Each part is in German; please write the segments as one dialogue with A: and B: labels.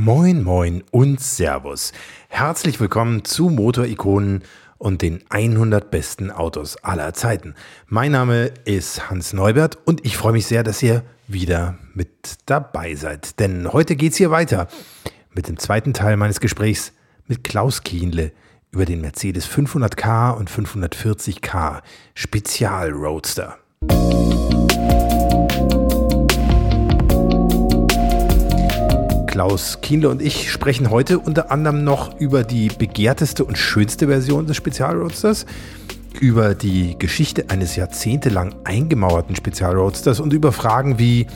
A: Moin, moin und Servus. Herzlich willkommen zu Motorikonen und den 100 besten Autos aller Zeiten. Mein Name ist Hans Neubert und ich freue mich sehr, dass ihr wieder mit dabei seid. Denn heute geht es hier weiter mit dem zweiten Teil meines Gesprächs mit Klaus Kienle über den Mercedes 500k und 540k Spezial Roadster. Klaus Kienle und ich sprechen heute unter anderem noch über die begehrteste und schönste Version des Spezialroadsters, über die Geschichte eines jahrzehntelang eingemauerten Spezialroadsters und über Fragen wie,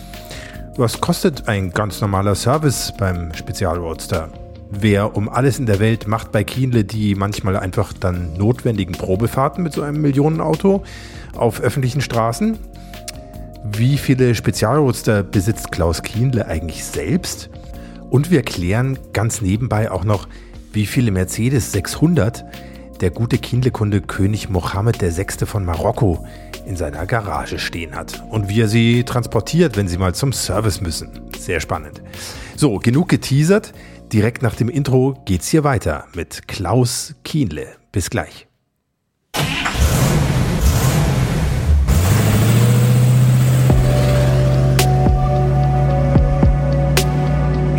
A: was kostet ein ganz normaler Service beim Spezialroadster? Wer um alles in der Welt macht bei Kienle die manchmal einfach dann notwendigen Probefahrten mit so einem Millionenauto auf öffentlichen Straßen? Wie viele Spezialroadster besitzt Klaus Kienle eigentlich selbst? Und wir klären ganz nebenbei auch noch, wie viele Mercedes 600 der gute Kindlekunde König Mohammed VI. von Marokko in seiner Garage stehen hat und wie er sie transportiert, wenn sie mal zum Service müssen. Sehr spannend. So, genug geteasert. Direkt nach dem Intro geht's hier weiter mit Klaus Kienle. Bis gleich.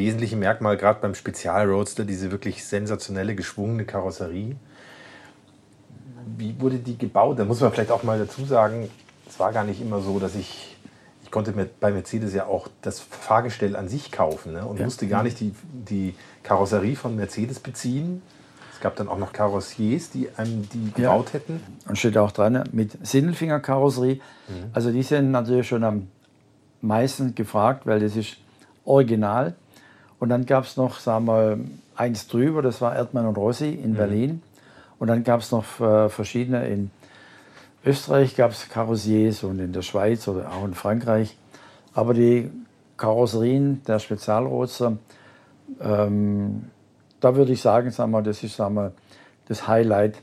A: Wesentliche Merkmal, gerade beim Spezialroadster, diese wirklich sensationelle, geschwungene Karosserie. Wie wurde die gebaut? Da muss man vielleicht auch mal dazu sagen, es war gar nicht immer so, dass ich, ich konnte mir bei Mercedes ja auch das Fahrgestell an sich kaufen ne? und ja. musste gar nicht die, die Karosserie von Mercedes beziehen. Es gab dann auch noch Karossiers, die einem die gebaut ja. hätten.
B: Und steht auch dran, mit Sindelfinger-Karosserie. Mhm. Also die sind natürlich schon am meisten gefragt, weil das ist original. Und dann gab es noch, sagen wir, eins drüber, das war Erdmann und Rossi in mhm. Berlin. Und dann gab es noch äh, verschiedene in Österreich gab es Karossiers und in der Schweiz oder auch in Frankreich. Aber die Karosserien der Spezialroadster, ähm, da würde ich sagen, sagen wir, das ist sagen wir, das Highlight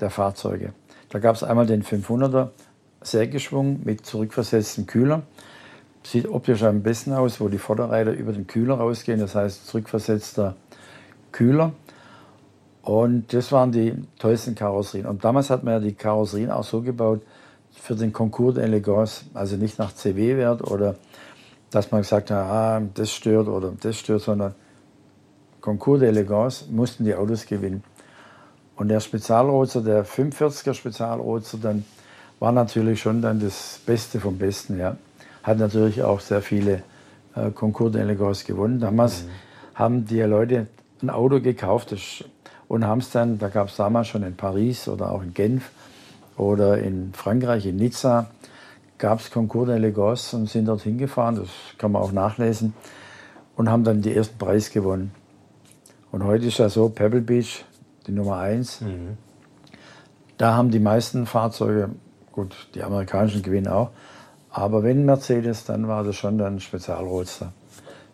B: der Fahrzeuge. Da gab es einmal den 500er Sägeschwung mit zurückversetztem Kühler. Sieht optisch am besten aus, wo die Vorderräder über den Kühler rausgehen, das heißt zurückversetzter Kühler. Und das waren die tollsten Karosserien. Und damals hat man ja die Karosserien auch so gebaut für den Concours d'Elegance, also nicht nach CW-Wert oder dass man gesagt hat, ah, das stört oder das stört, sondern Concours d'Elegance mussten die Autos gewinnen. Und der Spezialrozer, der 45er Spezialrozer, dann war natürlich schon dann das Beste vom Besten, ja hat natürlich auch sehr viele äh, Concours d'Elegance gewonnen. Damals mhm. haben die Leute ein Auto gekauft das, und haben es dann, da gab es damals schon in Paris oder auch in Genf oder in Frankreich, in Nizza, gab es Concours d'Elegance und sind dorthin gefahren, das kann man auch nachlesen, und haben dann die ersten Preis gewonnen. Und heute ist ja so, Pebble Beach, die Nummer eins. Mhm. Da haben die meisten Fahrzeuge, gut, die amerikanischen gewinnen auch, aber wenn Mercedes, dann war das schon ein Spezialroadster.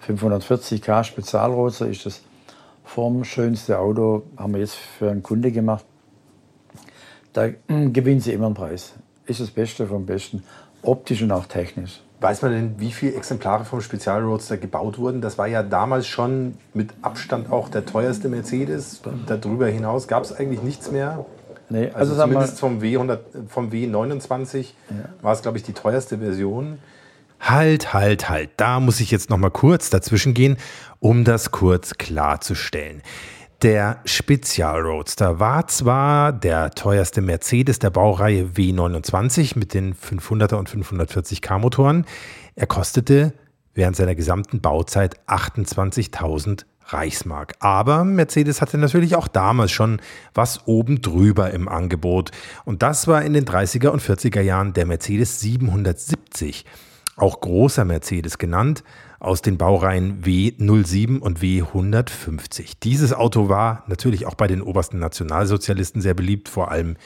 B: 540k Spezialroadster ist das formschönste Auto, haben wir jetzt für einen Kunde gemacht. Da gewinnen sie immer einen Preis. Ist das Beste vom Besten, optisch und auch technisch.
A: Weiß man denn, wie viele Exemplare vom Spezialroadster gebaut wurden? Das war ja damals schon mit Abstand auch der teuerste Mercedes. Darüber hinaus gab es eigentlich nichts mehr. Nee, also, also zumindest vom, W100, vom W29 ja. war es, glaube ich, die teuerste Version. Halt, halt, halt. Da muss ich jetzt noch mal kurz dazwischen gehen, um das kurz klarzustellen. Der Spezialroadster war zwar der teuerste Mercedes der Baureihe W29 mit den 500er und 540k Motoren. Er kostete während seiner gesamten Bauzeit 28.000 Reichsmark. Aber Mercedes hatte natürlich auch damals schon was oben drüber im Angebot. Und das war in den 30er und 40er Jahren der Mercedes 770, auch großer Mercedes genannt, aus den Baureihen W07 und W150. Dieses Auto war natürlich auch bei den obersten Nationalsozialisten sehr beliebt, vor allem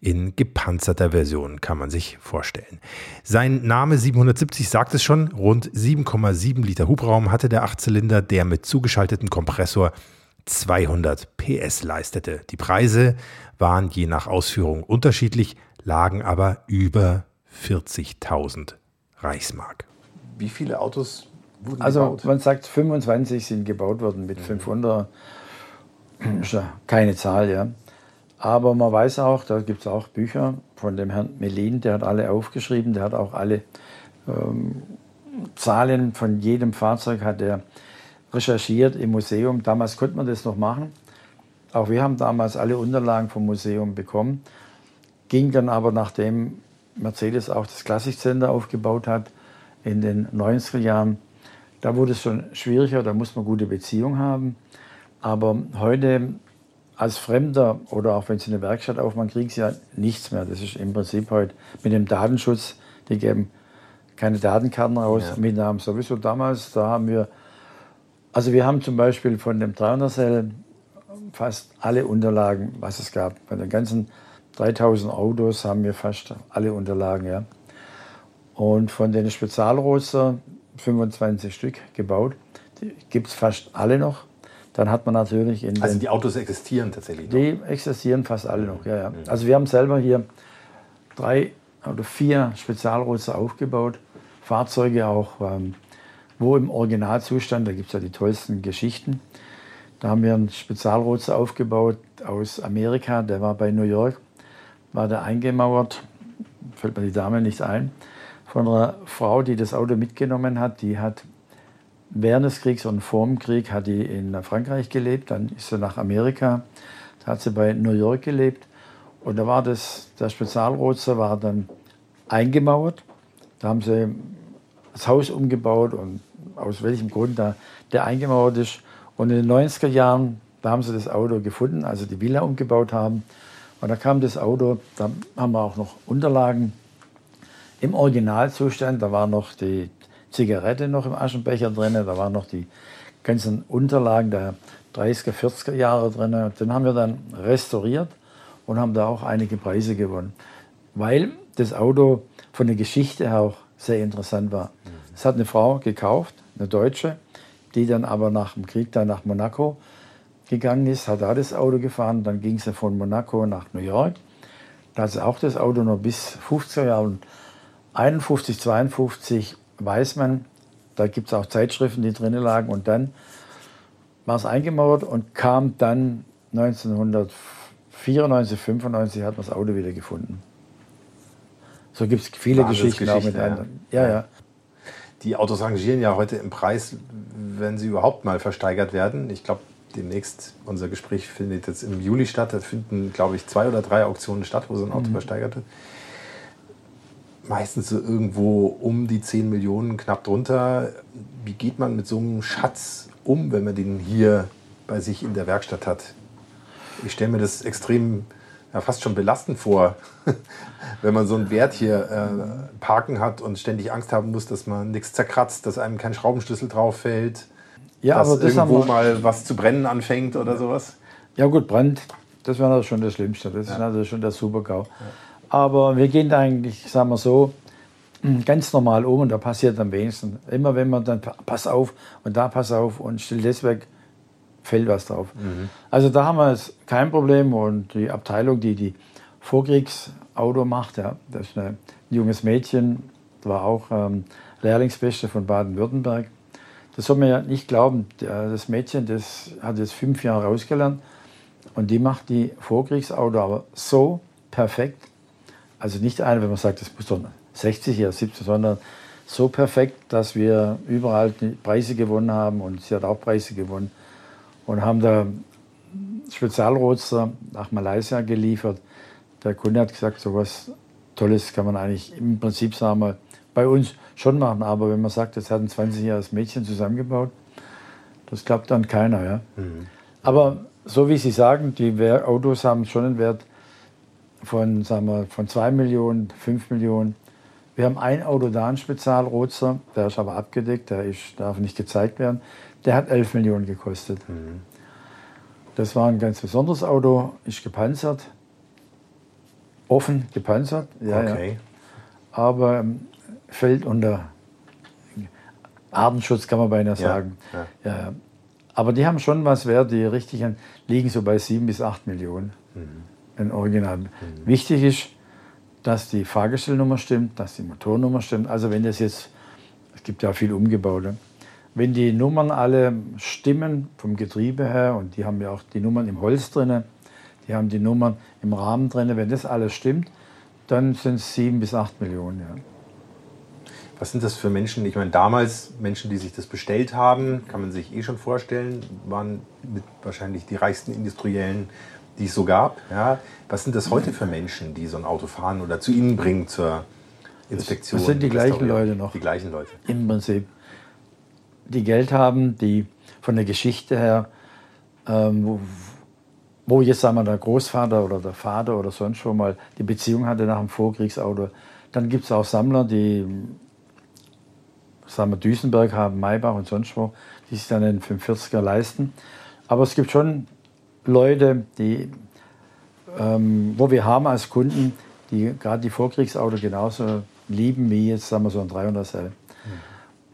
A: in gepanzerter Version, kann man sich vorstellen. Sein Name 770 sagt es schon, rund 7,7 Liter Hubraum hatte der Achtzylinder, der mit zugeschaltetem Kompressor 200 PS leistete. Die Preise waren je nach Ausführung unterschiedlich, lagen aber über 40.000 Reichsmark.
B: Wie viele Autos wurden also, gebaut? Also man sagt, 25 sind gebaut worden mit 500. Ist ja keine Zahl, ja. Aber man weiß auch, da gibt es auch Bücher von dem Herrn Melin, der hat alle aufgeschrieben, der hat auch alle ähm, Zahlen von jedem Fahrzeug hat er recherchiert im Museum. Damals konnte man das noch machen. Auch wir haben damals alle Unterlagen vom Museum bekommen. Ging dann aber, nachdem Mercedes auch das Klassikcenter aufgebaut hat in den 90er Jahren, da wurde es schon schwieriger, da muss man gute Beziehungen haben. Aber heute als Fremder oder auch wenn Sie eine Werkstatt aufmachen, kriegen Sie ja nichts mehr. Das ist im Prinzip heute mit dem Datenschutz, die geben keine Datenkarten raus, ja. Mitnahmen sowieso damals. Da haben wir, also wir haben zum Beispiel von dem 300 fast alle Unterlagen, was es gab. Bei den ganzen 3000 Autos haben wir fast alle Unterlagen, ja. Und von den Spezialroadster, 25 Stück gebaut, gibt es fast alle noch. Dann hat man natürlich in
A: Also die Autos existieren tatsächlich noch?
B: Die existieren fast alle noch, ja, ja. Also wir haben selber hier drei oder vier Spezialroster aufgebaut. Fahrzeuge auch, ähm, wo im Originalzustand, da gibt es ja die tollsten Geschichten. Da haben wir einen Spezialroster aufgebaut aus Amerika, der war bei New York, war der eingemauert, fällt mir die Dame nicht ein, von einer Frau, die das Auto mitgenommen hat. Die hat während des Kriegs und vor dem Krieg hat die in Frankreich gelebt, dann ist sie nach Amerika, da hat sie bei New York gelebt und da war das, der Spezialroadster war dann eingemauert. Da haben sie das Haus umgebaut und aus welchem Grund da der eingemauert ist. Und in den 90er Jahren, da haben sie das Auto gefunden, also die Villa umgebaut haben. Und da kam das Auto, da haben wir auch noch Unterlagen im Originalzustand. Da war noch die Zigarette noch im Aschenbecher drin, da waren noch die ganzen Unterlagen der 30er, 40er Jahre drin. Den haben wir dann restauriert und haben da auch einige Preise gewonnen, weil das Auto von der Geschichte her auch sehr interessant war. Es hat eine Frau gekauft, eine Deutsche, die dann aber nach dem Krieg dann nach Monaco gegangen ist, hat da das Auto gefahren, dann ging sie von Monaco nach New York. Da hat sie auch das Auto noch bis 50er Jahre, 51, 52 weiß man, da gibt es auch Zeitschriften, die drinnen lagen. Und dann war es eingemauert und kam dann 1994, 95 hat man das Auto wieder gefunden. So gibt es viele Geschichten auch mit ja. Ja, ja.
A: Die Autos rangieren ja heute im Preis, wenn sie überhaupt mal versteigert werden. Ich glaube, demnächst, unser Gespräch findet jetzt im Juli statt. Da finden, glaube ich, zwei oder drei Auktionen statt, wo so ein Auto mhm. versteigert wird meistens so irgendwo um die 10 Millionen, knapp drunter. Wie geht man mit so einem Schatz um, wenn man den hier bei sich in der Werkstatt hat? Ich stelle mir das extrem, ja, fast schon belastend vor, wenn man so einen Wert hier äh, parken hat und ständig Angst haben muss, dass man nichts zerkratzt, dass einem kein Schraubenschlüssel drauf fällt, ja, dass aber das irgendwo mal was zu brennen anfängt oder sowas.
B: Ja gut, Brand, das wäre schon das Schlimmste. Das ja. ist natürlich schon der Super-GAU. Ja. Aber wir gehen da eigentlich, sagen wir so, ganz normal um und da passiert am wenigsten. Immer wenn man dann, pass auf und da pass auf und still das weg, fällt was drauf. Mhm. Also da haben wir jetzt kein Problem und die Abteilung, die die Vorkriegsauto macht, ja, das ist ein junges Mädchen, war auch ähm, Lehrlingsbeste von Baden-Württemberg. Das soll man ja nicht glauben. Das Mädchen, das hat jetzt fünf Jahre ausgelernt und die macht die Vorkriegsauto aber so perfekt, also nicht eine, wenn man sagt, das muss doch 60 oder 70, sondern so perfekt, dass wir überall Preise gewonnen haben und sie hat auch Preise gewonnen und haben da Spezialroadster nach Malaysia geliefert. Der Kunde hat gesagt, so was Tolles kann man eigentlich im Prinzip sagen wir, bei uns schon machen, aber wenn man sagt, jetzt hat ein 20-jähriges Mädchen zusammengebaut, Das glaubt dann keiner, ja. Mhm. Aber so wie Sie sagen, die Autos haben schon einen Wert von, sagen wir, von 2 Millionen, 5 Millionen. Wir haben ein Auto da, einen Spezialroadster, der ist aber abgedeckt, der ist, darf nicht gezeigt werden. Der hat 11 Millionen gekostet. Mhm. Das war ein ganz besonderes Auto, ist gepanzert, offen gepanzert, ja, okay. ja. aber ähm, fällt unter Artenschutz, kann man beinahe sagen. Ja, ja. ja, Aber die haben schon was wert, die richtigen liegen so bei 7 bis 8 Millionen. Mhm. Ein Original. Mhm. Wichtig ist, dass die Fahrgestellnummer stimmt, dass die Motornummer stimmt. Also wenn das jetzt, es gibt ja viel Umgebaute, wenn die Nummern alle stimmen vom Getriebe her und die haben ja auch die Nummern im Holz drin, die haben die Nummern im Rahmen drin, wenn das alles stimmt, dann sind es 7 bis 8 Millionen. Ja.
A: Was sind das für Menschen? Ich meine, damals Menschen, die sich das bestellt haben, kann man sich eh schon vorstellen, waren wahrscheinlich die reichsten Industriellen, die es so gab. Ja. Was sind das heute für Menschen, die so ein Auto fahren oder zu Ihnen bringen zur Inspektion?
B: Das sind die gleichen Leute noch.
A: Die gleichen Leute.
B: Im Prinzip. Die Geld haben, die von der Geschichte her, ähm, wo, wo, jetzt sagen wir der Großvater oder der Vater oder sonst schon mal die Beziehung hatte nach dem Vorkriegsauto. Dann gibt es auch Sammler, die sagen wir, Duisenberg haben, Maybach und sonst wo, die sich dann den 45er leisten. Aber es gibt schon Leute, die, ähm, wo wir haben als Kunden, die gerade die Vorkriegsautos genauso lieben wie jetzt sagen wir so ein 300 L.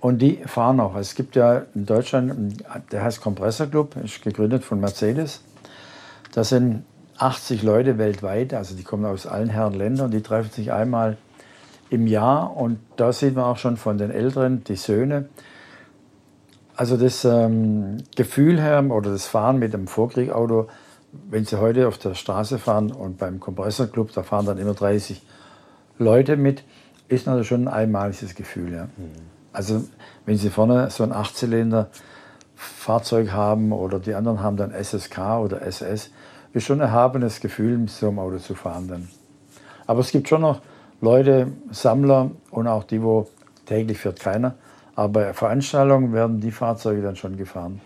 B: Und die fahren auch. Es gibt ja in Deutschland, der heißt Kompressor Club, ist gegründet von Mercedes. Das sind 80 Leute weltweit, also die kommen aus allen Herren Ländern, die treffen sich einmal im Jahr. Und da sieht man auch schon von den Älteren, die Söhne. Also das ähm, Gefühl her oder das Fahren mit dem Vorkriegauto, wenn Sie heute auf der Straße fahren und beim Kompressorclub, da fahren dann immer 30 Leute mit, ist natürlich schon ein einmaliges Gefühl. Ja. Mhm. Also wenn Sie vorne so ein Achtzylinder Fahrzeug haben oder die anderen haben dann SSK oder SS, ist schon ein erhabenes Gefühl, mit so einem Auto zu fahren dann. Aber es gibt schon noch Leute, Sammler und auch die, wo täglich fährt keiner. Aber bei Veranstaltungen werden die Fahrzeuge dann schon gefahren.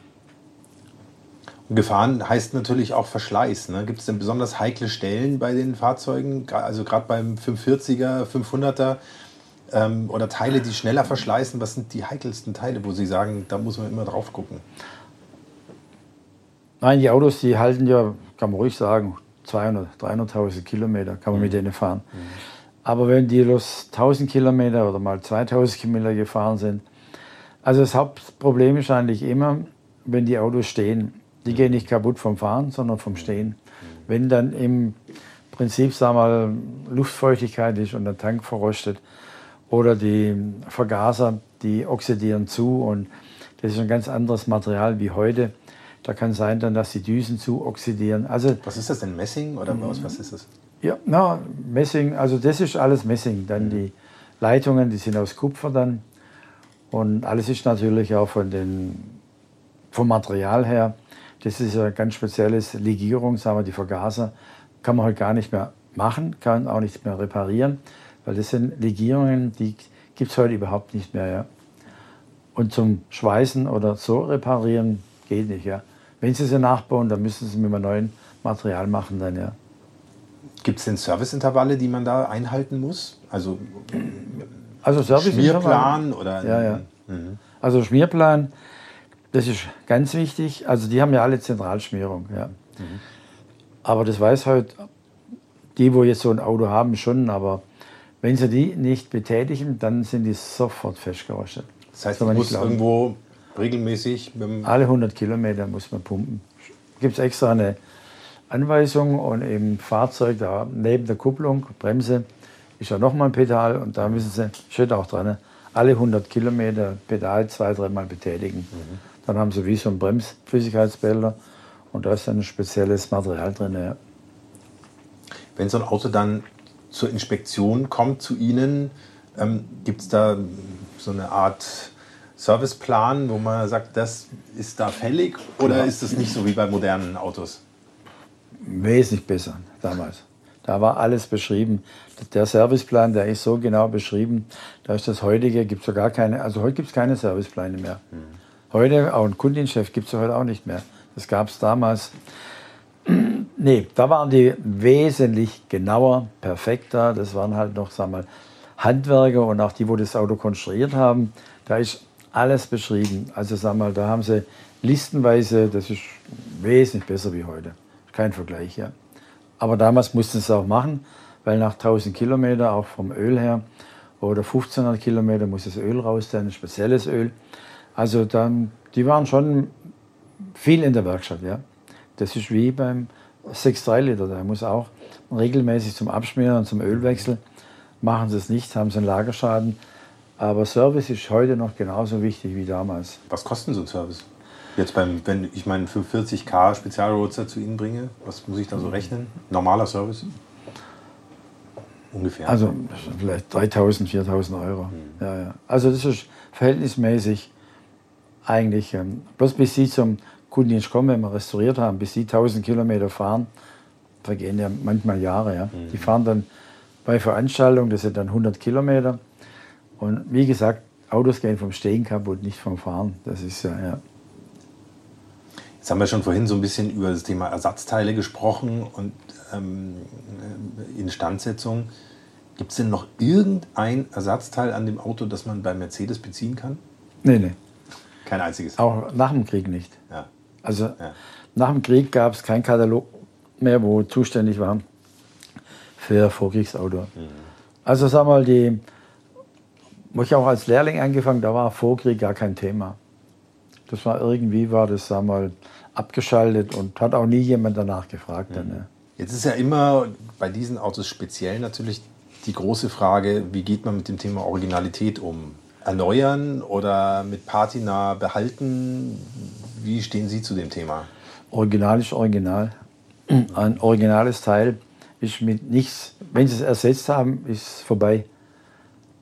A: gefahren heißt natürlich auch Verschleiß. Ne? Gibt es denn besonders heikle Stellen bei den Fahrzeugen, also gerade beim 540er, 500er ähm, oder Teile, die schneller verschleißen? Was sind die heikelsten Teile, wo Sie sagen, da muss man immer drauf gucken?
B: Nein, die Autos, die halten ja, kann man ruhig sagen, 200, 300.000 Kilometer kann man mhm. mit denen fahren. Mhm. Aber wenn die los 1000 Kilometer oder mal 2000 Kilometer gefahren sind, also das Hauptproblem ist eigentlich immer, wenn die Autos stehen. Die gehen nicht kaputt vom Fahren, sondern vom Stehen. Wenn dann im Prinzip, sagen wir mal, Luftfeuchtigkeit ist und der Tank verrostet oder die Vergaser, die oxidieren zu und das ist ein ganz anderes Material wie heute. Da kann sein dann, dass die Düsen zu oxidieren. Also,
A: was ist das denn, Messing oder was, was ist das?
B: Ja, na, Messing, also das ist alles Messing. Dann mhm. die Leitungen, die sind aus Kupfer dann. Und alles ist natürlich auch von den, vom Material her. Das ist ein ganz spezielles Legierung, sagen wir, die Vergaser. Kann man heute gar nicht mehr machen, kann auch nicht mehr reparieren, weil das sind Legierungen, die gibt es heute überhaupt nicht mehr. Ja. Und zum Schweißen oder so reparieren geht nicht. Ja. Wenn Sie sie nachbauen, dann müssen Sie mit einem neuen Material machen. Dann, ja.
A: Gibt es denn Serviceintervalle, die man da einhalten muss? Also,
B: also Service
A: Schmierplan oder?
B: Ja, ja. Mhm. Also Schmierplan, das ist ganz wichtig. Also die haben ja alle Zentralschmierung. Ja. Mhm. Aber das weiß halt die, wo jetzt so ein Auto haben, schon. Aber wenn sie die nicht betätigen, dann sind die sofort festgerostet.
A: Das heißt, man muss irgendwo regelmäßig...
B: Alle 100 Kilometer muss man pumpen. Gibt es extra eine Anweisung und im Fahrzeug, da neben der Kupplung, Bremse, ist ja nochmal ein Pedal und da müssen Sie, steht auch dran, alle 100 Kilometer Pedal zwei, dreimal betätigen. Mhm. Dann haben Sie wie so ein Bremsflüssigkeitsbehälter und da ist dann ein spezielles Material drin. Ja.
A: Wenn so ein Auto dann zur Inspektion kommt zu Ihnen, ähm, gibt es da so eine Art Serviceplan, wo man sagt, das ist da fällig oder ja. ist das nicht so wie bei modernen Autos?
B: wesentlich besser damals. Da war alles beschrieben. Der Serviceplan, der ist so genau beschrieben, da ist das heutige, gibt es gar keine, also heute gibt es keine Servicepläne mehr. Mhm. Heute, auch ein Kundenchef gibt es heute auch nicht mehr. Das gab es damals. nee, da waren die wesentlich genauer, perfekter. Das waren halt noch, sagen wir mal, Handwerker und auch die, wo das Auto konstruiert haben. Da ist alles beschrieben. Also sagen wir mal, da haben sie listenweise, das ist wesentlich besser wie heute. Kein Vergleich, ja. Aber damals mussten sie es auch machen, weil nach 1000 Kilometer, auch vom Öl her, oder 1500 Kilometer muss das Öl raus, dann ein spezielles Öl. Also dann, die waren schon viel in der Werkstatt, ja. Das ist wie beim 6,3 Liter, der muss auch regelmäßig zum Abschmieren und zum Ölwechsel. Machen sie es nicht, haben sie einen Lagerschaden. Aber Service ist heute noch genauso wichtig wie damals.
A: Was kostet so ein Service? Jetzt beim, wenn ich meinen 45k Spezialroadster zu Ihnen bringe, was muss ich da so rechnen? Normaler Service?
B: Ungefähr. Also vielleicht 3000, 4000 Euro. Mhm. Ja, ja. Also das ist verhältnismäßig eigentlich, ähm, bloß bis Sie zum Kundendienst kommen, wenn wir restauriert haben, bis Sie 1000 Kilometer fahren, vergehen ja manchmal Jahre. Ja. Mhm. Die fahren dann bei Veranstaltungen, das sind dann 100 Kilometer. Und wie gesagt, Autos gehen vom Stehen kaputt, nicht vom Fahren. Das ist ja, ja.
A: Jetzt haben wir schon vorhin so ein bisschen über das Thema Ersatzteile gesprochen und ähm, Instandsetzung. Gibt es denn noch irgendein Ersatzteil an dem Auto, das man bei Mercedes beziehen kann?
B: Nee, nee.
A: Kein einziges.
B: Auch nach dem Krieg nicht. Ja. Also ja. nach dem Krieg gab es keinen Katalog mehr, wo zuständig war für Vorkriegsauto. Mhm. Also sag mal, die, wo ich auch als Lehrling angefangen, da war Vorkrieg gar kein Thema. Das war irgendwie, war das, sag mal, abgeschaltet und hat auch nie jemand danach gefragt. Mhm. Dann, ne?
A: Jetzt ist ja immer bei diesen Autos speziell natürlich die große Frage, wie geht man mit dem Thema Originalität um? Erneuern oder mit Patina behalten? Wie stehen Sie zu dem Thema?
B: Original ist Original. Ein originales Teil ist mit nichts, wenn Sie es ersetzt haben, ist es vorbei.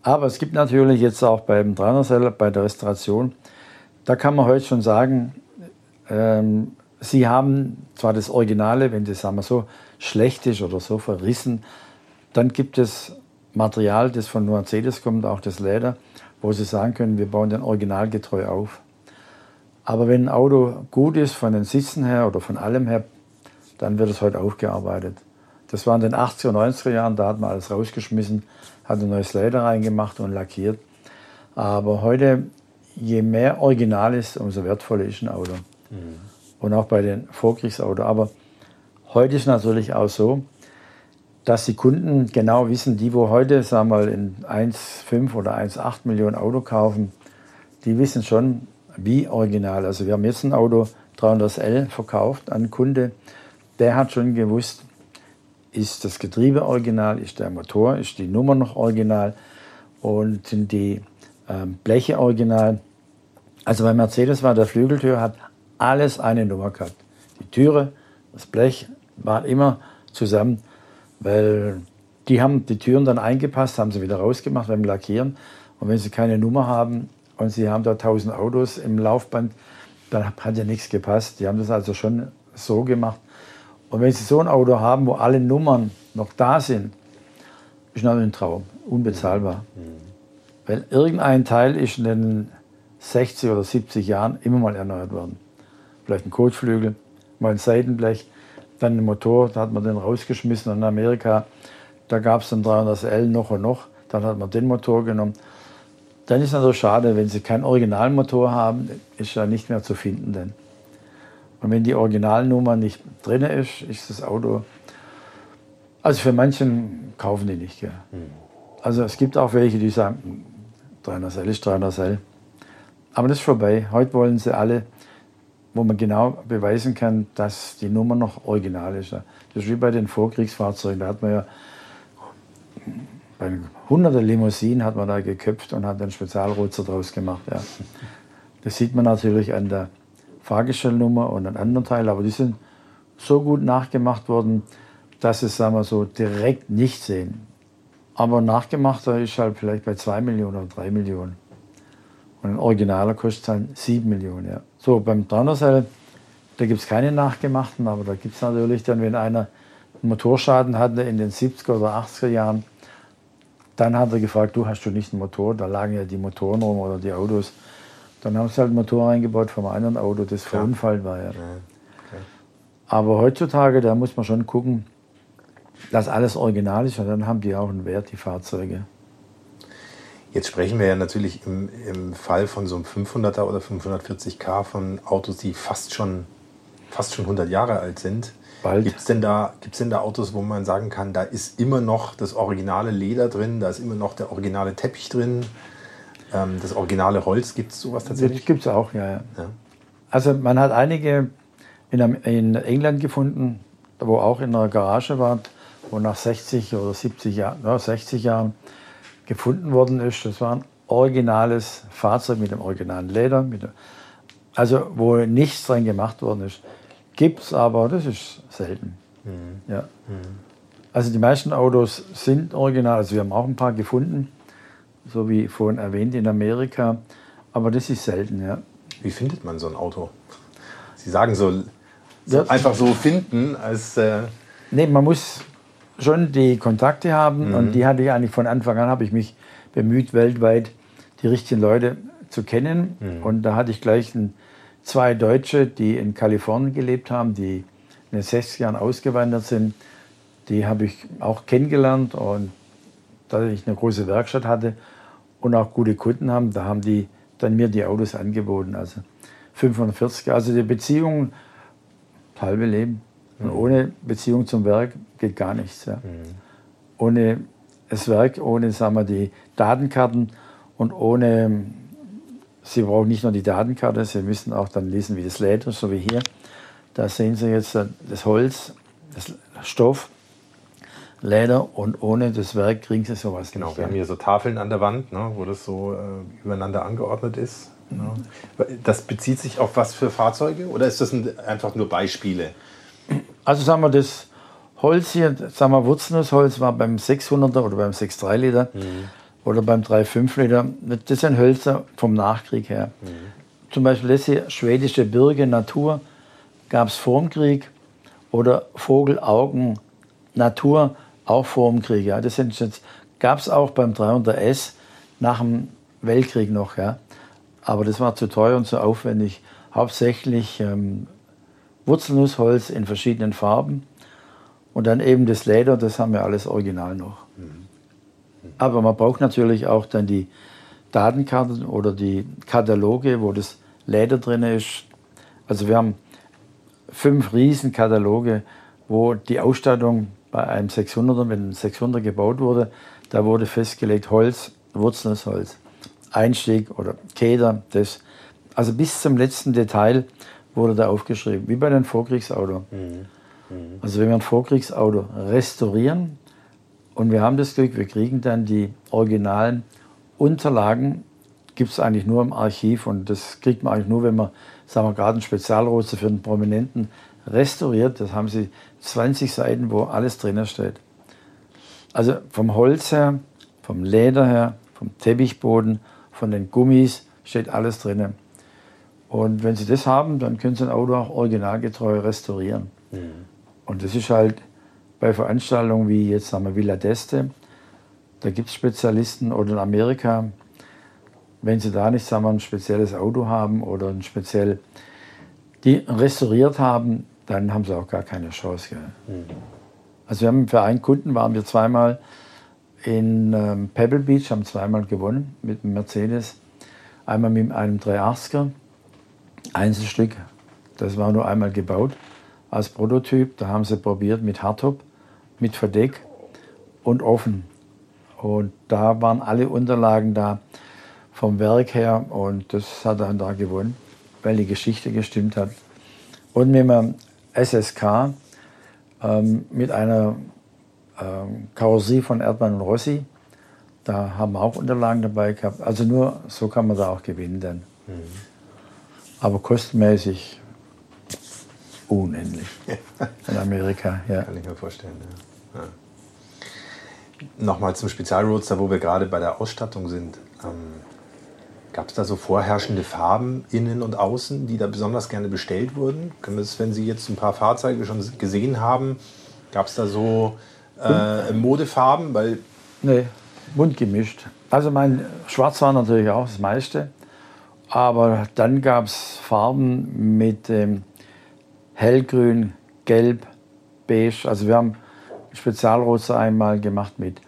B: Aber es gibt natürlich jetzt auch beim 300 bei der Restauration, da kann man heute schon sagen, ähm, Sie haben zwar das Originale, wenn das sagen wir so schlecht ist oder so verrissen, dann gibt es Material, das von Mercedes kommt, auch das Leder, wo Sie sagen können, wir bauen den originalgetreu auf. Aber wenn ein Auto gut ist, von den Sitzen her oder von allem her, dann wird es heute aufgearbeitet. Das war in den 80er, 90er Jahren, da hat man alles rausgeschmissen, hat ein neues Leder reingemacht und lackiert. Aber heute, je mehr Original ist, umso wertvoller ist ein Auto. Mhm. Und auch bei den Vorkriegsautos. Aber heute ist natürlich auch so, dass die Kunden genau wissen, die, wo heute, sagen wir mal, in 1,5 oder 1,8 Millionen Auto kaufen, die wissen schon, wie original. Also wir haben jetzt ein Auto 300L verkauft an einen Kunde, der hat schon gewusst, ist das Getriebe original, ist der Motor, ist die Nummer noch original und sind die ähm, Bleche original. Also bei Mercedes war der Flügeltür, hat alles eine Nummer gehabt. Die Türe, das Blech waren immer zusammen, weil die haben die Türen dann eingepasst, haben sie wieder rausgemacht beim Lackieren. Und wenn sie keine Nummer haben und sie haben da 1000 Autos im Laufband, dann hat ja nichts gepasst. Die haben das also schon so gemacht, und wenn Sie so ein Auto haben, wo alle Nummern noch da sind, ist natürlich ein Traum, unbezahlbar. Mhm. Weil irgendein Teil ist in den 60 oder 70 Jahren immer mal erneuert worden. Vielleicht ein Kotflügel, mal ein Seitenblech, dann ein Motor, da hat man den rausgeschmissen. In Amerika, da gab es dann 300L noch und noch, dann hat man den Motor genommen. Dann ist es natürlich schade, wenn Sie keinen Originalmotor haben, ist er nicht mehr zu finden. Denn. Und wenn die Originalnummer nicht drin ist, ist das Auto. Also für manchen kaufen die nicht. Gell. Mhm. Also es gibt auch welche, die sagen, 300 L ist 300 L. Aber das ist vorbei. Heute wollen sie alle, wo man genau beweisen kann, dass die Nummer noch original ist. Das ist wie bei den Vorkriegsfahrzeugen. Da hat man ja bei hunderten Limousinen hat man da geköpft und hat einen Spezialrutzer draus gemacht. Ja. Das sieht man natürlich an der Fahrgestellnummer und einen anderen Teil, aber die sind so gut nachgemacht worden, dass es, sagen wir so, direkt nicht sehen. Aber nachgemachter ist halt vielleicht bei 2 Millionen oder 3 Millionen. Und ein originaler kostet dann 7 Millionen. Ja. So, beim Traunerseil, da gibt es keine nachgemachten, aber da gibt es natürlich dann, wenn einer einen Motorschaden hatte in den 70er oder 80er Jahren, dann hat er gefragt, du hast du nicht einen Motor? Da lagen ja die Motoren rum oder die Autos. Dann haben sie halt einen Motor eingebaut vom anderen Auto, das verunfallt war. Ja. Aber heutzutage, da muss man schon gucken, dass alles original ist und dann haben die auch einen Wert, die Fahrzeuge.
A: Jetzt sprechen wir ja natürlich im, im Fall von so einem 500er oder 540k von Autos, die fast schon, fast schon 100 Jahre alt sind. Gibt es denn, da, denn da Autos, wo man sagen kann, da ist immer noch das originale Leder drin, da ist immer noch der originale Teppich drin, ähm, das originale Holz, gibt es sowas tatsächlich?
B: Gibt es auch, ja, ja, ja. Also man hat einige in, in England gefunden, wo auch in einer Garage war, wo nach 60 oder 70 Jahren, ja, 60 Jahren gefunden worden ist. Das war ein originales Fahrzeug mit dem originalen Leder, dem, also wo nichts dran gemacht worden ist. Gibt es aber, das ist selten. Mhm. Ja. Mhm. Also die meisten Autos sind original, also wir haben auch ein paar gefunden, so wie vorhin erwähnt in Amerika, aber das ist selten, ja.
A: Wie findet man so ein Auto? Sie sagen so, so ja. einfach so finden als... Äh
B: nee, man muss schon die Kontakte haben mhm. und die hatte ich eigentlich von Anfang an, habe ich mich bemüht, weltweit die richtigen Leute zu kennen. Mhm. Und da hatte ich gleich ein, zwei Deutsche, die in Kalifornien gelebt haben, die in den 60 Jahren ausgewandert sind. Die habe ich auch kennengelernt und da ich eine große Werkstatt hatte und auch gute Kunden haben, da haben die dann mir die Autos angeboten. Also 45, also die Beziehung, halbe Leben. Und ohne Beziehung zum Werk geht gar nichts. Ja. Mhm. Ohne das Werk, ohne sagen wir, die Datenkarten und ohne, Sie brauchen nicht nur die Datenkarte, Sie müssen auch dann lesen, wie das lädt, so wie hier. Da sehen Sie jetzt das Holz, das Stoff, Leder und ohne das Werk kriegen Sie sowas
A: genau,
B: nicht.
A: Genau, wir haben hier so Tafeln an der Wand, ne, wo das so äh, übereinander angeordnet ist. Ne. Das bezieht sich auf was für Fahrzeuge oder ist das ein, einfach nur Beispiele?
B: Also sagen wir, das Holz hier, sagen wir, Wurzelnussholz war beim 600er oder beim 6,3 Liter mhm. oder beim 3,5 Liter. Das sind Hölzer vom Nachkrieg her. Mhm. Zum Beispiel das hier, schwedische Birke Natur, gab es vor dem Krieg. Oder Vogelaugen Natur, auch vor dem Krieg. Ja. Das gab es auch beim 300S nach dem Weltkrieg noch. Ja. Aber das war zu teuer und zu aufwendig. Hauptsächlich ähm, Wurzelnussholz in verschiedenen Farben und dann eben das Leder, das haben wir alles original noch. Aber man braucht natürlich auch dann die Datenkarten oder die Kataloge, wo das Leder drin ist. Also wir haben fünf Riesenkataloge, wo die Ausstattung bei einem 600er, wenn ein 600er gebaut wurde, da wurde festgelegt Holz, Wurzelnussholz, Einstieg oder Keder, das. Also bis zum letzten Detail wurde da aufgeschrieben, wie bei einem Vorkriegsauto. Mhm. Mhm. Also wenn wir ein Vorkriegsauto restaurieren und wir haben das Glück, wir kriegen dann die originalen Unterlagen, gibt es eigentlich nur im Archiv und das kriegt man eigentlich nur, wenn man, sagen wir gerade einen Spezialroster für einen Prominenten restauriert. Das haben sie 20 Seiten, wo alles drin steht. Also vom Holz her, vom Leder her, vom Teppichboden, von den Gummis steht alles drin. Und wenn Sie das haben, dann können Sie ein Auto auch originalgetreu restaurieren. Mhm. Und das ist halt bei Veranstaltungen wie jetzt sagen wir Villa d'Este, da gibt es Spezialisten oder in Amerika, wenn Sie da nicht sagen wir, ein spezielles Auto haben oder ein speziell die restauriert haben, dann haben sie auch gar keine Chance. Mhm. Also wir haben für einen Kunden waren wir zweimal in ähm, Pebble Beach, haben zweimal gewonnen mit einem Mercedes. Einmal mit einem 380er Einzelstück. Das war nur einmal gebaut als Prototyp. Da haben sie probiert mit Hardtop, mit Verdeck und offen. Und da waren alle Unterlagen da vom Werk her und das hat dann da gewonnen, weil die Geschichte gestimmt hat. Und mit einem SSK, ähm, mit einer ähm, Karosserie von Erdmann und Rossi, da haben wir auch Unterlagen dabei gehabt. Also nur so kann man da auch gewinnen dann. Mhm aber kostenmäßig unendlich in Amerika. Ja.
A: Kann ich mir vorstellen. Ja. Ja. Nochmal zum Spezialroadster, wo wir gerade bei der Ausstattung sind. Ähm, Gab es da so vorherrschende Farben innen und außen, die da besonders gerne bestellt wurden? Können das, wenn Sie jetzt ein paar Fahrzeuge schon gesehen haben, gab es da so äh, Modefarben?
B: Weil nee, bunt gemischt. Also mein Schwarz war natürlich auch das meiste. Aber dann gab es Farben mit ähm, hellgrün, gelb, beige. Also wir haben Spezialroster einmal gemacht mit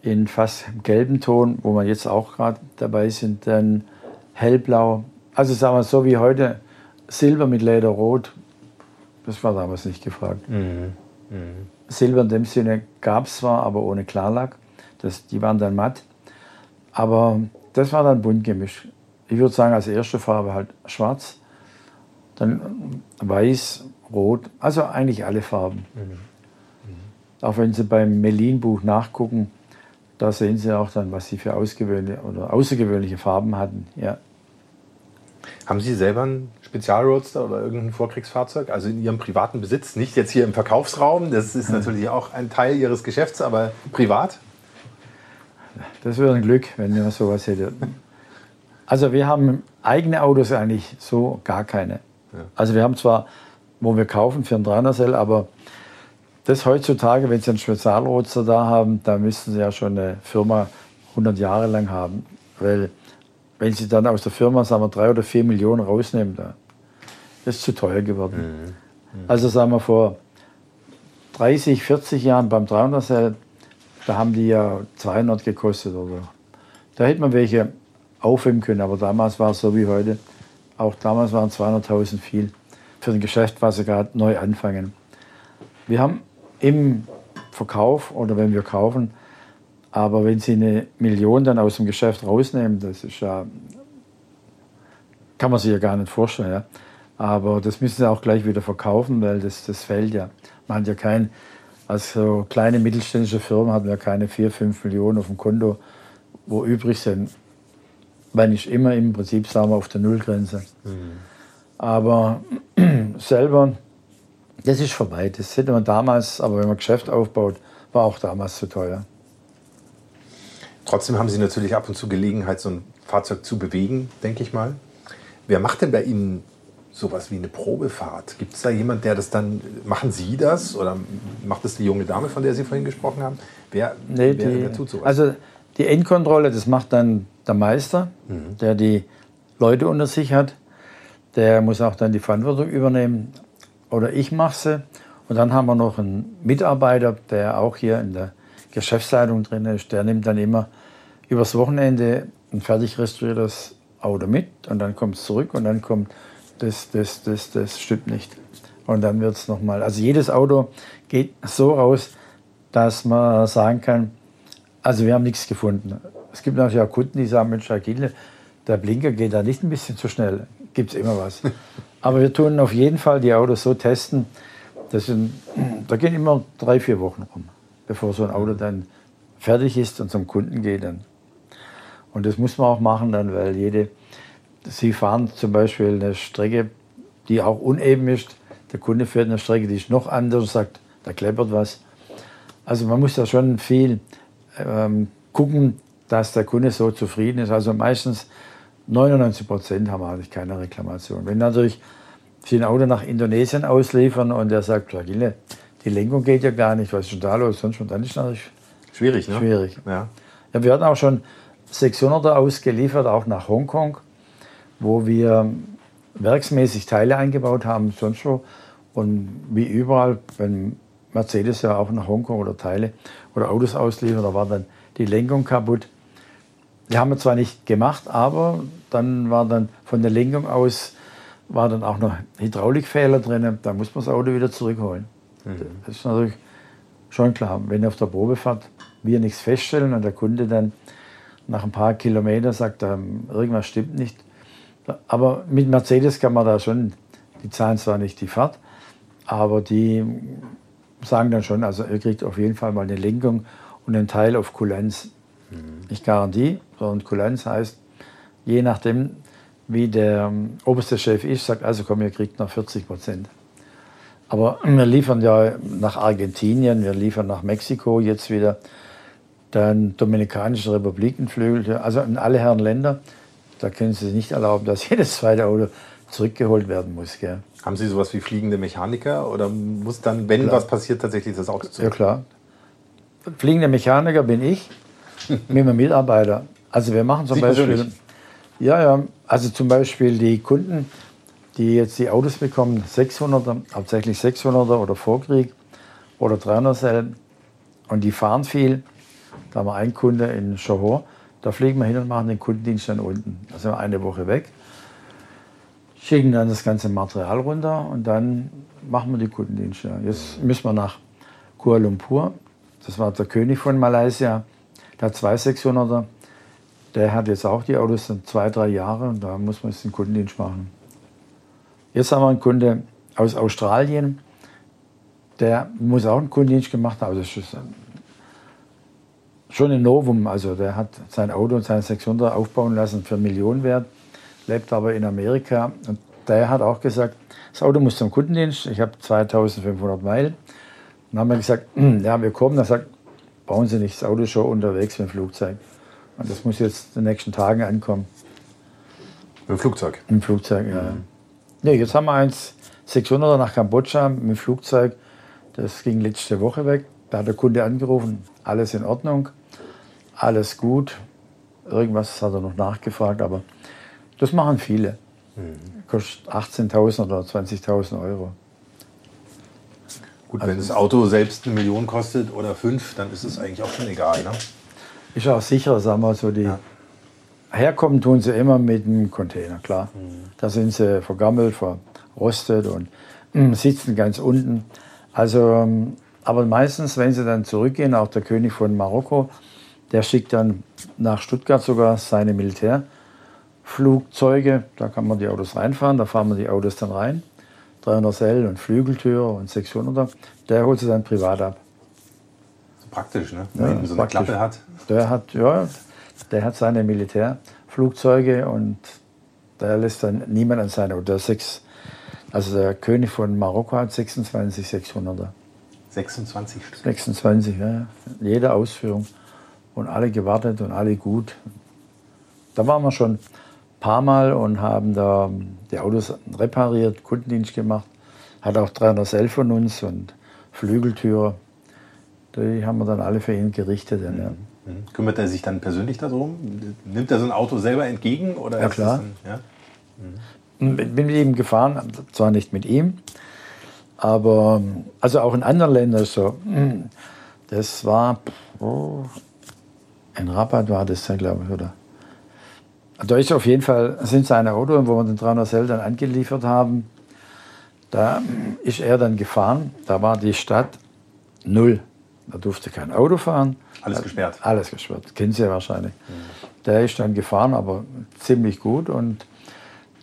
B: in fast gelben Ton, wo wir jetzt auch gerade dabei sind, dann hellblau. Also sagen wir so wie heute Silber mit Lederrot. Das war damals nicht gefragt. Mhm. Mhm. Silber in dem Sinne gab es zwar, aber ohne Klarlack. Das, die waren dann matt. Aber das war dann bunt gemischt. Ich würde sagen, als erste Farbe halt schwarz, dann weiß, rot, also eigentlich alle Farben. Mhm. Mhm. Auch wenn Sie beim Melin-Buch nachgucken, da sehen Sie auch dann, was Sie für ausgewöhnliche oder außergewöhnliche Farben hatten. Ja.
A: Haben Sie selber einen Spezialroadster oder irgendein Vorkriegsfahrzeug? Also in Ihrem privaten Besitz, nicht jetzt hier im Verkaufsraum, das ist natürlich auch ein Teil Ihres Geschäfts, aber privat?
B: Das wäre ein Glück, wenn wir sowas hätten. Also wir haben eigene Autos eigentlich so gar keine. Ja. Also wir haben zwar, wo wir kaufen für ein 300 aber das heutzutage, wenn Sie einen Spezialroadster da haben, da müssten Sie ja schon eine Firma 100 Jahre lang haben. Weil wenn Sie dann aus der Firma, sagen wir, drei oder vier Millionen rausnehmen, da ist zu teuer geworden. Mhm. Mhm. Also sagen wir vor 30, 40 Jahren beim 300 da haben die ja 200 gekostet oder Da hätte man welche aufheben können, aber damals war es so wie heute. Auch damals waren 200.000 viel für ein Geschäft, was sie gerade neu anfangen. Wir haben im Verkauf oder wenn wir kaufen, aber wenn Sie eine Million dann aus dem Geschäft rausnehmen, das ist ja, kann man sich ja gar nicht vorstellen. Ja. Aber das müssen Sie auch gleich wieder verkaufen, weil das, das fällt ja. Man hat ja kein, als so kleine mittelständische Firmen hat man ja keine 4, 5 Millionen auf dem Konto, wo übrig sind. Weil ich immer im Prinzip, sagen wir, auf der Nullgrenze. Mhm. Aber selber, das ist vorbei. Das hätte man damals, aber wenn man Geschäft aufbaut, war auch damals zu teuer.
A: Trotzdem haben Sie natürlich ab und zu Gelegenheit, so ein Fahrzeug zu bewegen, denke ich mal. Wer macht denn bei Ihnen sowas wie eine Probefahrt? Gibt es da jemand, der das dann, machen Sie das oder macht das die junge Dame, von der Sie vorhin gesprochen haben? Wer,
B: nee, wer, die, wer tut sowas? Also die Endkontrolle, das macht dann der Meister, mhm. der die Leute unter sich hat. Der muss auch dann die Verantwortung übernehmen. Oder ich mache sie. Und dann haben wir noch einen Mitarbeiter, der auch hier in der Geschäftsleitung drin ist, der nimmt dann immer übers Wochenende ein fertig restauriertes Auto mit und dann kommt es zurück und dann kommt das, das, das, das stimmt nicht. Und dann wird es nochmal, also jedes Auto geht so aus, dass man sagen kann, also wir haben nichts gefunden. Es gibt natürlich auch Kunden, die sagen, Mensch, Agile, der Blinker geht da nicht ein bisschen zu schnell. Gibt es immer was. Aber wir tun auf jeden Fall die Autos so testen, das sind, da gehen immer drei, vier Wochen rum bevor so ein Auto dann fertig ist und zum Kunden geht. Dann. Und das muss man auch machen dann, weil jede, Sie fahren zum Beispiel eine Strecke, die auch uneben ist. Der Kunde fährt eine Strecke, die ist noch anders und sagt, da kleppert was. Also man muss da schon viel ähm, gucken, dass der Kunde so zufrieden ist. Also meistens 99 Prozent haben eigentlich keine Reklamation. Wenn natürlich Sie ein Auto nach Indonesien ausliefern und der sagt, die Lenkung geht ja gar nicht, was ist denn da los? Sonst und dann ist natürlich
A: schwierig. Ne?
B: Schwierig. Ja. ja, wir hatten auch schon 600er ausgeliefert, auch nach Hongkong, wo wir werksmäßig Teile eingebaut haben, sonst wo. Und wie überall, wenn Mercedes ja auch nach Hongkong oder Teile oder Autos ausliefert, da war dann die Lenkung kaputt. Die haben wir zwar nicht gemacht, aber dann war dann von der Lenkung aus war dann auch noch Hydraulikfehler drin. Da muss man das Auto wieder zurückholen. Mhm. Das ist natürlich schon klar. Wenn auf der Probefahrt wir nichts feststellen und der Kunde dann nach ein paar Kilometern sagt, irgendwas stimmt nicht. Aber mit Mercedes kann man da schon, die zahlen zwar nicht die Fahrt, aber die sagen dann schon, also ihr kriegt auf jeden Fall mal eine Lenkung und einen Teil auf Kulanz. Mhm. Nicht Garantie, sondern Kulanz heißt, je nachdem, wie der ähm, oberste Chef ist, sagt, also komm, ihr kriegt noch 40 Prozent. Aber wir liefern ja nach Argentinien, wir liefern nach Mexiko jetzt wieder, dann Dominikanische Republikenflügel, also in alle Herren Länder. Da können Sie sich nicht erlauben, dass jedes zweite Auto zurückgeholt werden muss. Gell.
A: Haben Sie sowas wie fliegende Mechaniker oder muss dann, wenn klar. was passiert, tatsächlich das Auto zurück?
B: Ja klar. Fliegende Mechaniker bin ich mit meinem Mitarbeiter. Also wir machen zum
A: Sie
B: Beispiel. Ja, ja. Also zum Beispiel die Kunden, die jetzt die Autos bekommen, 600er, hauptsächlich 600er oder Vorkrieg oder 300er und die fahren viel. Da haben wir einen Kunde in Johor, da fliegen wir hin und machen den Kundendienst dann unten. Da sind wir eine Woche weg, schicken dann das ganze Material runter und dann machen wir die Kundendienste. Jetzt müssen wir nach Kuala Lumpur. Das war der König von Malaysia. Der hat zwei 600er. Der hat jetzt auch die Autos in zwei, drei Jahre und da muss man jetzt den Kundendienst machen. Jetzt haben wir einen Kunde aus Australien, der muss auch einen Kundendienst gemacht haben. Das ist schon ein Novum. Also der hat sein Auto und seine 600 aufbauen lassen für Millionenwert, lebt aber in Amerika. Und der hat auch gesagt, das Auto muss zum Kundendienst. Ich habe 2500 Meilen. Dann haben wir gesagt, ja, wir kommen. Er sagt, bauen Sie nicht, das Auto schon unterwegs mit dem Flugzeug. Und das muss jetzt in den nächsten Tagen ankommen.
A: Mit dem Flugzeug?
B: Im Flugzeug, ja. Mhm. Nee, jetzt haben wir eins 600er nach Kambodscha mit dem Flugzeug. Das ging letzte Woche weg. Da hat der Kunde angerufen, alles in Ordnung, alles gut. Irgendwas hat er noch nachgefragt, aber das machen viele. Mhm. Kostet 18.000 oder 20.000 Euro.
A: Gut, also wenn das Auto selbst eine Million kostet oder fünf, dann ist es eigentlich auch schon egal. Ne?
B: Ist auch sicher, sagen wir so, die ja. herkommen tun sie immer mit einem Container, klar. Mhm. Da sind sie vergammelt, verrostet und mh, sitzen ganz unten. Also, ähm, aber meistens, wenn sie dann zurückgehen, auch der König von Marokko, der schickt dann nach Stuttgart sogar seine Militärflugzeuge. Da kann man die Autos reinfahren, da fahren wir die Autos dann rein. 300 L und Flügeltür und 600er. Der holt sie dann privat ab.
A: Praktisch, ne? Wenn ja, so eine Klappe hat.
B: Der hat, ja, der hat seine Militärflugzeuge und der lässt dann niemand an sein Auto. Der sechs, also der König von Marokko hat 26 600er.
A: 26
B: Stück? 26, ja. Jede Ausführung. Und alle gewartet und alle gut. Da waren wir schon ein paar Mal und haben da die Autos repariert, Kundendienst gemacht. Hat auch 311 von uns und Flügeltür. Die haben wir dann alle für ihn gerichtet.
A: Mhm. Ja. Mhm. Kümmert er sich dann persönlich darum? Nimmt er so ein Auto selber entgegen? Oder
B: ja, klar. Dann, ja? Mhm. Bin mit ihm gefahren, zwar nicht mit ihm, aber also auch in anderen Ländern so. Mhm. Das war, oh, ein Rabatt war das da, glaube ich, oder? Da ist auf jeden Fall, sind seine Auto, wo wir den 300 dann angeliefert haben, da ist er dann gefahren. Da war die Stadt null. Da durfte kein Auto fahren.
A: Alles gesperrt?
B: Alles gesperrt. Kennen Sie ja wahrscheinlich. Mhm. Der ist dann gefahren, aber ziemlich gut. Und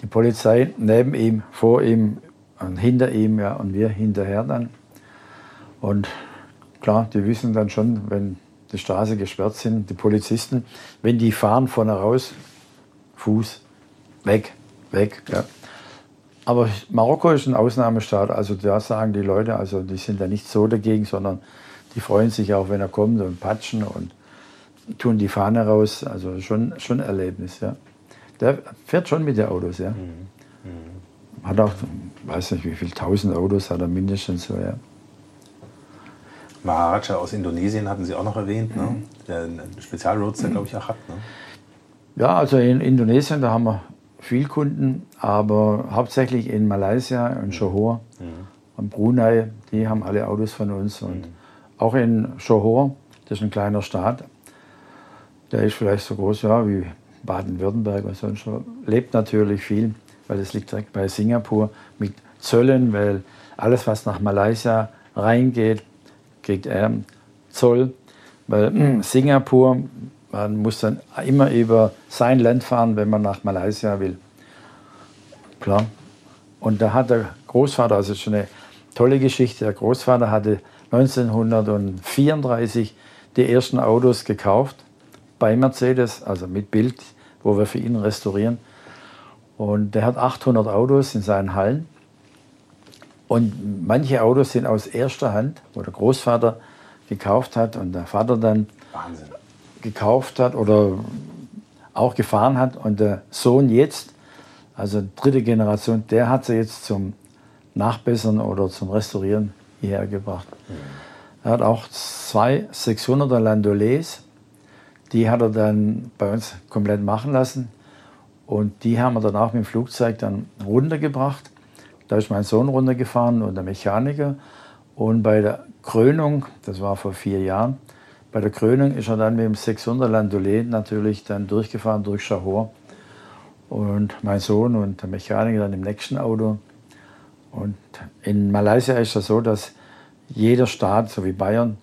B: die Polizei neben ihm, vor ihm und hinter ihm, ja, und wir hinterher dann. Und klar, die wissen dann schon, wenn die Straße gesperrt sind, die Polizisten, wenn die fahren von raus, Fuß, weg, weg. Ja. Aber Marokko ist ein Ausnahmestaat, also da sagen die Leute, also die sind da nicht so dagegen, sondern die freuen sich auch, wenn er kommt und patschen und tun die Fahne raus. Also schon, schon ein Erlebnis, ja. Der fährt schon mit den Autos, ja. Mhm. Mhm. Hat auch, weiß nicht wie viel, tausend Autos hat er mindestens so, ja.
A: Maharaja aus Indonesien hatten Sie auch noch erwähnt, ne? Mhm. der einen Spezialroadster, glaube ich, auch hat. Ne?
B: Ja, also in Indonesien, da haben wir viel Kunden, aber hauptsächlich in Malaysia und Johor mhm. und Brunei, die haben alle Autos von uns. Und mhm. Auch in Johor, das ist ein kleiner Staat, der ist vielleicht so groß ja, wie Baden-Württemberg oder sonst wo, lebt natürlich viel, weil es liegt direkt bei Singapur mit Zöllen, weil alles, was nach Malaysia reingeht, kriegt er Zoll, weil Singapur man muss dann immer über sein Land fahren, wenn man nach Malaysia will. Klar. Und da hat der Großvater, also schon eine tolle Geschichte, der Großvater hatte 1934 die ersten Autos gekauft bei Mercedes, also mit Bild, wo wir für ihn restaurieren. Und der hat 800 Autos in seinen Hallen. Und manche Autos sind aus erster Hand, wo der Großvater gekauft hat und der Vater dann Wahnsinn gekauft hat oder auch gefahren hat. Und der Sohn jetzt, also dritte Generation, der hat sie jetzt zum Nachbessern oder zum Restaurieren hierher gebracht. Mhm. Er hat auch zwei 600er Landolets, die hat er dann bei uns komplett machen lassen. Und die haben wir dann auch mit dem Flugzeug dann runtergebracht. Da ist mein Sohn runtergefahren und der Mechaniker. Und bei der Krönung, das war vor vier Jahren, bei der Krönung ist er dann mit dem 600 Landaulet natürlich dann durchgefahren durch Schahor. Und mein Sohn und der Mechaniker dann im nächsten Auto. Und in Malaysia ist es so, dass jeder Staat, so wie Bayern,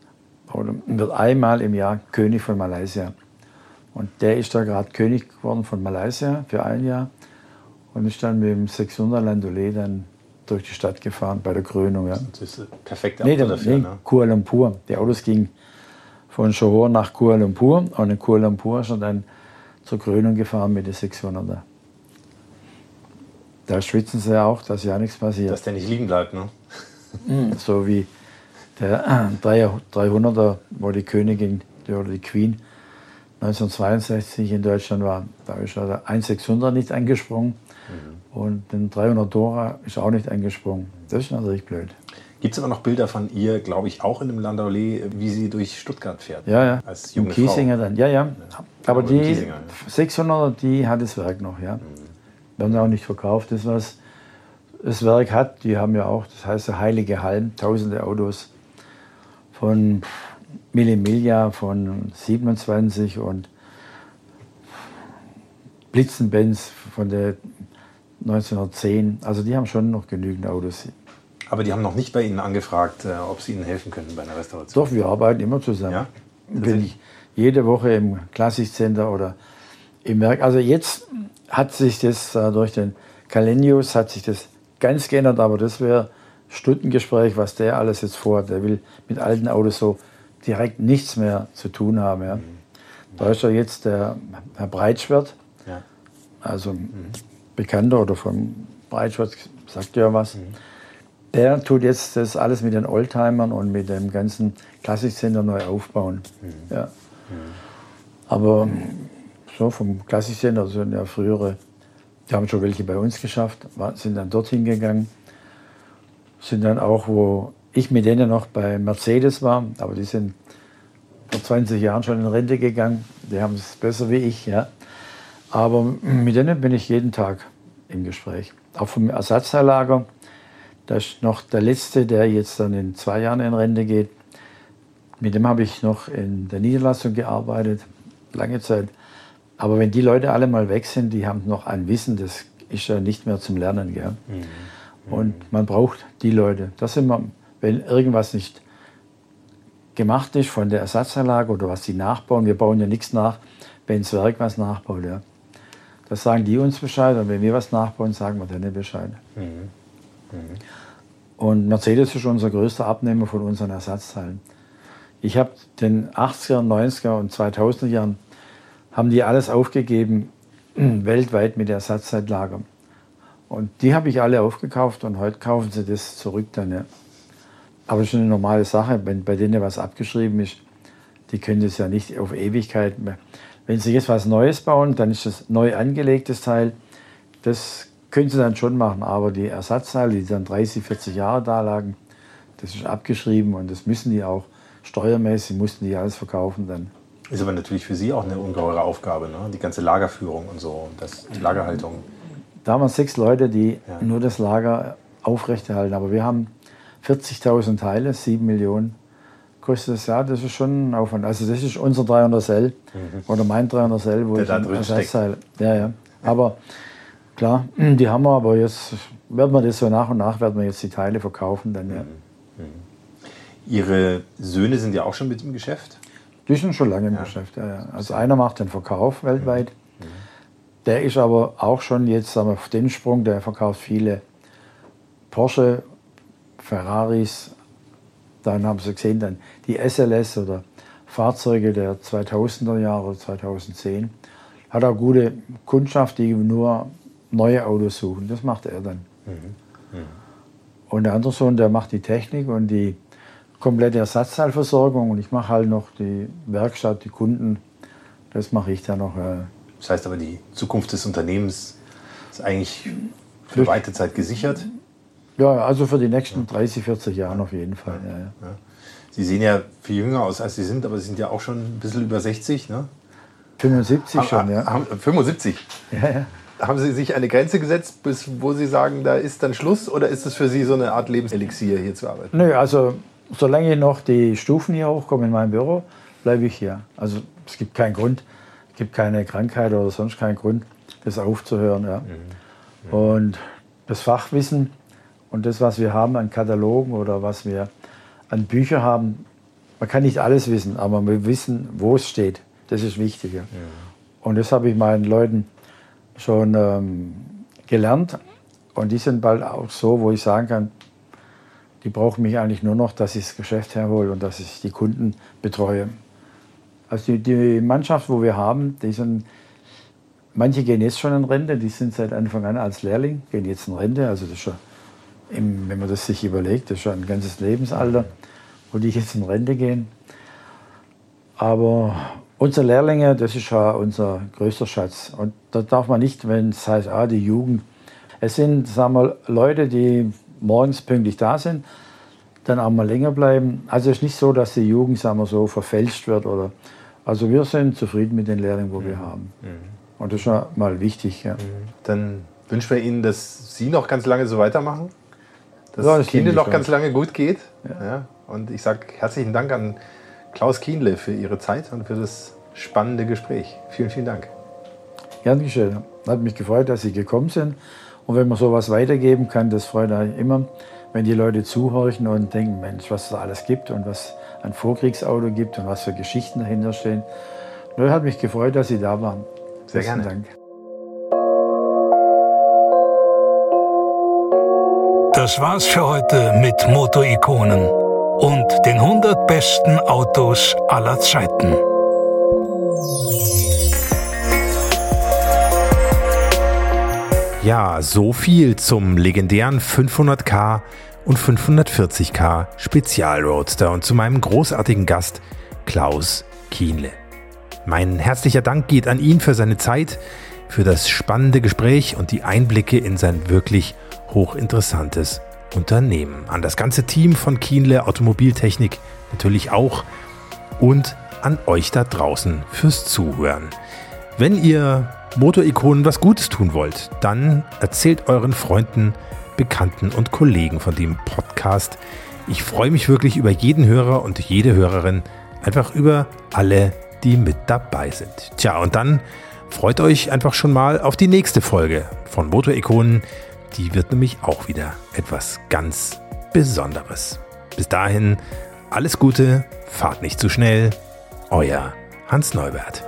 B: wird einmal im Jahr König von Malaysia. Und der ist da gerade König geworden von Malaysia für ein Jahr und ist dann mit dem 600 Landaulet dann durch die Stadt gefahren bei der Krönung. Ja.
A: Das ist perfekt
B: nee, dafür, nee, ne? Kuala Lumpur. Die Autos gingen von Johor nach Kuala Lumpur und in Kuala Lumpur ist er dann zur Krönung gefahren mit den 600er. Da schwitzen sie ja auch, dass ja nichts passiert.
A: Dass der nicht liegen bleibt, ne?
B: Hm, so wie der 300er, wo die Königin oder die Queen 1962 in Deutschland war. Da ist der 1600 nicht eingesprungen mhm. und den 300 Dora ist auch nicht eingesprungen. Das ist natürlich blöd.
A: Gibt es aber noch Bilder von ihr, glaube ich, auch in dem Landaulet, wie sie durch Stuttgart fährt?
B: Ja, ja. Als junge Im Kiesinger Frau. dann, ja, ja. Aber die Kiesinger, ja. 600, die hat das Werk noch, ja. Mhm. Werden auch nicht verkauft. Das, was das Werk hat, die haben ja auch, das heißt der Heilige Halm, tausende Autos von Millimilia von 27 und Blitzenbenz von der 1910. Also die haben schon noch genügend Autos.
A: Aber die haben noch nicht bei Ihnen angefragt, äh, ob Sie Ihnen helfen können bei einer Restauration?
B: Doch, wir arbeiten immer zusammen. Ja? Bin ich jede Woche im Klassikcenter oder im Werk. Also jetzt hat sich das äh, durch den Kalenius hat sich das ganz geändert, aber das wäre Stundengespräch, was der alles jetzt vorhat. Der will mit alten Autos so direkt nichts mehr zu tun haben. Ja. Mhm. Da ist ja jetzt der Herr Breitschwert, ja. also mhm. Bekannter oder vom Breitschwert, sagt ja was. Mhm. Der tut jetzt das alles mit den Oldtimern und mit dem ganzen Klassikcenter neu aufbauen. Mhm. Ja. Mhm. Aber so vom Klassikcenter sind ja frühere, die haben schon welche bei uns geschafft, sind dann dorthin gegangen sind dann auch, wo ich mit denen noch bei Mercedes war, aber die sind vor 20 Jahren schon in Rente gegangen. Die haben es besser wie ich, ja. Aber mit denen bin ich jeden Tag im Gespräch. Auch vom Ersatzteillager. Da ist noch der letzte, der jetzt dann in zwei Jahren in Rente geht. Mit dem habe ich noch in der Niederlassung gearbeitet, lange Zeit. Aber wenn die Leute alle mal weg sind, die haben noch ein Wissen, das ist ja nicht mehr zum Lernen. Gell? Mhm. Und man braucht die Leute. Das sind wir, wenn irgendwas nicht gemacht ist von der Ersatzanlage oder was sie nachbauen, wir bauen ja nichts nach, wenn das Werk was nachbaut. Ja. Das sagen die uns Bescheid und wenn wir was nachbauen, sagen wir denen Bescheid. Mhm. Mhm. Und Mercedes ist unser größter Abnehmer von unseren Ersatzteilen. Ich habe den 80er, 90er und 2000er Jahren haben die alles aufgegeben, weltweit mit Ersatzzeitlager. Und die habe ich alle aufgekauft und heute kaufen sie das zurück dann. Ja. Aber ist eine normale Sache, wenn bei denen was abgeschrieben ist, die können das ja nicht auf Ewigkeit mehr. Wenn sie jetzt was Neues bauen, dann ist das neu angelegtes Teil. Das können sie dann schon machen, aber die Ersatzteile, die dann 30, 40 Jahre da lagen, das ist abgeschrieben und das müssen die auch steuermäßig, mussten die alles verkaufen dann.
A: Ist aber natürlich für Sie auch eine ungeheure Aufgabe, ne? die ganze Lagerführung und so, das, die Lagerhaltung.
B: Da haben wir sechs Leute, die ja. nur das Lager aufrechterhalten. Aber wir haben 40.000 Teile, 7 Millionen kostet das Jahr. Das ist schon ein Aufwand. Also das ist unser 300L mhm. oder mein 300L, wo Der ich da drin. Ja, ja. Aber klar, die haben wir, aber jetzt werden wir das so nach und nach werden wir jetzt die Teile verkaufen. Dann, ja. Mhm.
A: mhm. Ihre Söhne sind ja auch schon mit im Geschäft?
B: Die sind schon lange im ja. Geschäft, ja, ja. Also einer macht den Verkauf weltweit. Der ist aber auch schon jetzt sagen wir, auf den Sprung, der verkauft viele Porsche, Ferraris, dann haben Sie gesehen, dann die SLS oder Fahrzeuge der 2000er Jahre, 2010. Hat auch gute Kundschaft, die nur neue Autos suchen. Das macht er dann. Mhm. Mhm. Und der andere Sohn, der macht die Technik und die komplette Ersatzteilversorgung. Und ich mache halt noch die Werkstatt, die Kunden. Das mache ich dann noch. Äh,
A: das heißt aber, die Zukunft des Unternehmens ist eigentlich für weite Zeit gesichert.
B: Ja, also für die nächsten 30, 40 Jahre auf jeden Fall. Ja, ja.
A: Sie sehen ja viel jünger aus, als Sie sind, aber Sie sind ja auch schon ein bisschen über 60, ne?
B: 75 schon, ja.
A: 75?
B: Ja, ja.
A: Haben Sie sich eine Grenze gesetzt, bis wo Sie sagen, da ist dann Schluss? Oder ist es für Sie so eine Art Lebenselixier, hier zu arbeiten?
B: Nö, also solange noch die Stufen hier hochkommen in meinem Büro, bleibe ich hier. Also es gibt keinen Grund, es gibt keine Krankheit oder sonst keinen Grund, das aufzuhören. Ja. Mhm. Und das Fachwissen und das, was wir haben an Katalogen oder was wir an Büchern haben, man kann nicht alles wissen, aber wir wissen, wo es steht. Das ist wichtig. Ja. Und das habe ich meinen Leuten schon ähm, gelernt. Und die sind bald auch so, wo ich sagen kann, die brauchen mich eigentlich nur noch, dass ich das Geschäft herhole und dass ich die Kunden betreue. Also die, die Mannschaft, wo wir haben, die sind, manche gehen jetzt schon in Rente, die sind seit Anfang an als Lehrling, gehen jetzt in Rente. Also das ist schon, im, wenn man das sich überlegt, das ist schon ein ganzes Lebensalter, wo die jetzt in Rente gehen. Aber unsere Lehrlinge, das ist ja unser größter Schatz. Und da darf man nicht, wenn es heißt, ah, die Jugend. Es sind, sagen wir, Leute, die morgens pünktlich da sind, dann auch mal länger bleiben. Also es ist nicht so, dass die Jugend, sagen wir so, verfälscht wird. Oder, also wir sind zufrieden mit den Lehrlingen, wo mhm. wir haben. Mhm. Und das ist schon mal wichtig. Ja. Mhm.
A: Dann wünschen wir Ihnen, dass Sie noch ganz lange so weitermachen. Dass ja, das Kienle noch ganz lange gut geht. Ja. ja. Und ich sage herzlichen Dank an Klaus Kienle für Ihre Zeit und für das spannende Gespräch. Vielen, vielen Dank.
B: Gern geschehen. Hat mich gefreut, dass Sie gekommen sind. Und wenn man sowas weitergeben kann, das freut mich immer, wenn die Leute zuhorchen und denken, Mensch, was es alles gibt und was ein Vorkriegsauto gibt und was für Geschichten dahinter stehen. Nur hat mich gefreut, dass Sie da waren.
A: Sehr Besten gerne. Dank.
C: Das war's für heute mit Motorikonen und den 100 besten Autos aller Zeiten.
A: Ja, so viel zum legendären 500k und 540k Spezialroadster und zu meinem großartigen Gast Klaus Kienle. Mein herzlicher Dank geht an ihn für seine Zeit, für das spannende Gespräch und die Einblicke in sein wirklich hochinteressantes Unternehmen. An das ganze Team von Kienle Automobiltechnik natürlich auch und an euch da draußen fürs Zuhören. Wenn ihr Motorikonen was Gutes tun wollt, dann erzählt euren Freunden, Bekannten und Kollegen von dem Podcast. Ich freue mich wirklich über jeden Hörer und jede Hörerin, einfach über alle, die mit dabei sind. Tja, und dann freut euch einfach schon mal auf die nächste Folge von Motorikonen. Die wird nämlich auch wieder etwas ganz Besonderes. Bis dahin, alles Gute, fahrt nicht zu schnell. Euer Hans Neubert.